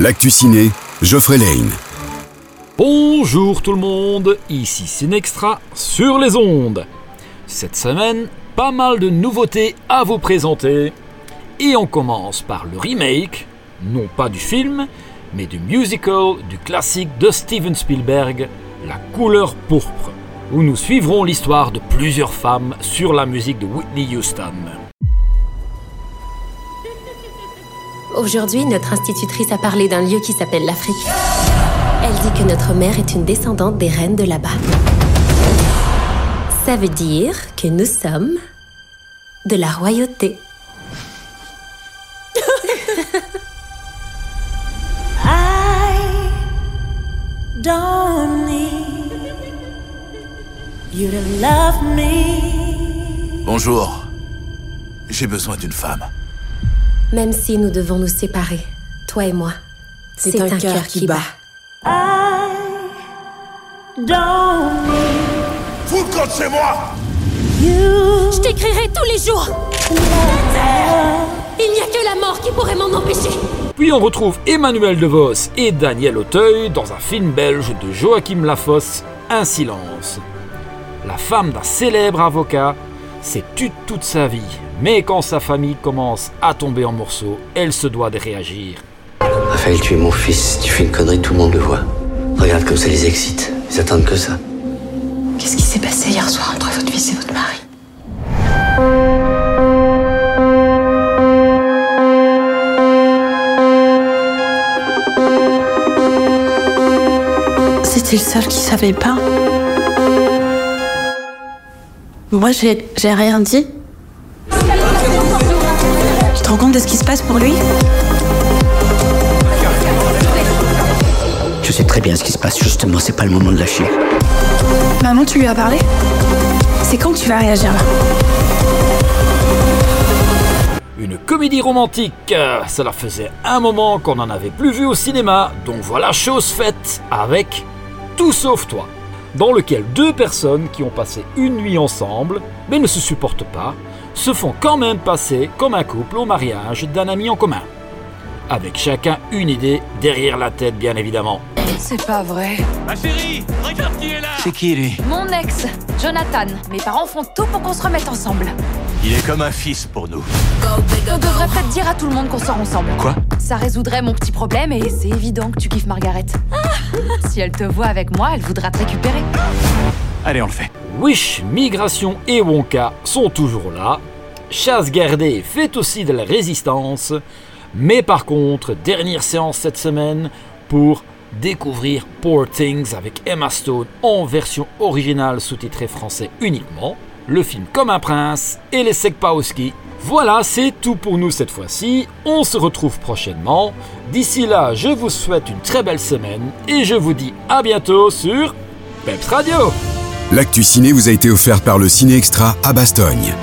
L'actu ciné, Geoffrey Lane. Bonjour tout le monde, ici Cinextra sur les ondes. Cette semaine, pas mal de nouveautés à vous présenter. Et on commence par le remake, non pas du film, mais du musical du classique de Steven Spielberg, La couleur pourpre, où nous suivrons l'histoire de plusieurs femmes sur la musique de Whitney Houston. Aujourd'hui, notre institutrice a parlé d'un lieu qui s'appelle l'Afrique. Elle dit que notre mère est une descendante des reines de là-bas. Ça veut dire que nous sommes de la royauté. I don't need you to love me. Bonjour. J'ai besoin d'une femme. Même si nous devons nous séparer, toi et moi, c'est un, cœur qui bat. I don't need Vous le compte chez moi you. Je t'écrirai tous les jours. Il n'y a que la mort qui pourrait m'en empêcher. Puis on retrouve Emmanuel DeVos et Daniel Auteuil dans un film belge de Joachim Lafosse, Un silence. La femme d'un célèbre avocat s'est tue toute sa vie, mais quand sa famille commence à tomber en morceaux, elle se doit de réagir. Raphaël, tu es mon fils. Tu fais une connerie, tout le monde le voit. Regarde comme ça les excite. Ils attendent que ça. Qu'est-ce qui s'est passé hier soir entre votre fils et votre mari? C'était le seul qui savait pas. Moi, j'ai j'ai rien dit. Tu te rends compte de ce qui se passe pour lui? Je sais très bien ce qui se passe. Justement, c'est pas le moment de lâcher. Maman, tu lui as parlé? C'est quand que tu vas réagir là? Une comédie romantique, cela faisait un moment qu'on n'en avait plus vu au cinéma, donc voilà chose faite avec Tout sauf toi, dans lequel deux personnes qui ont passé une nuit ensemble, mais ne se supportent pas, se font quand même passer comme un couple au mariage d'un ami en commun. Avec chacun une idée derrière la tête bien évidemment. C'est pas vrai. C'est qui lui? Mon ex, Jonathan. Mes parents font tout pour qu'on se remette ensemble. Il est comme un fils pour nous. On devrait peut-être dire à tout le monde qu'on sort ensemble. Quoi? Ça résoudrait mon petit problème et c'est évident que tu kiffes Margaret. Ah, si elle te voit avec moi, elle voudra te récupérer. Allez, on le fait. Wish, Migration et Wonka sont toujours là. Chasse gardée fait aussi de la résistance. Mais par contre, dernière séance cette semaine pour découvrir Poor Things avec Emma Stone en version originale sous-titrée français uniquement. Le film Comme un prince et les Sekpaoski. Voilà, c'est tout pour nous cette fois-ci. On se retrouve prochainement. D'ici là, je vous souhaite une très belle semaine et je vous dis à bientôt sur Peps Radio. L'actu ciné vous a été offert par le Ciné Extra à Bastogne.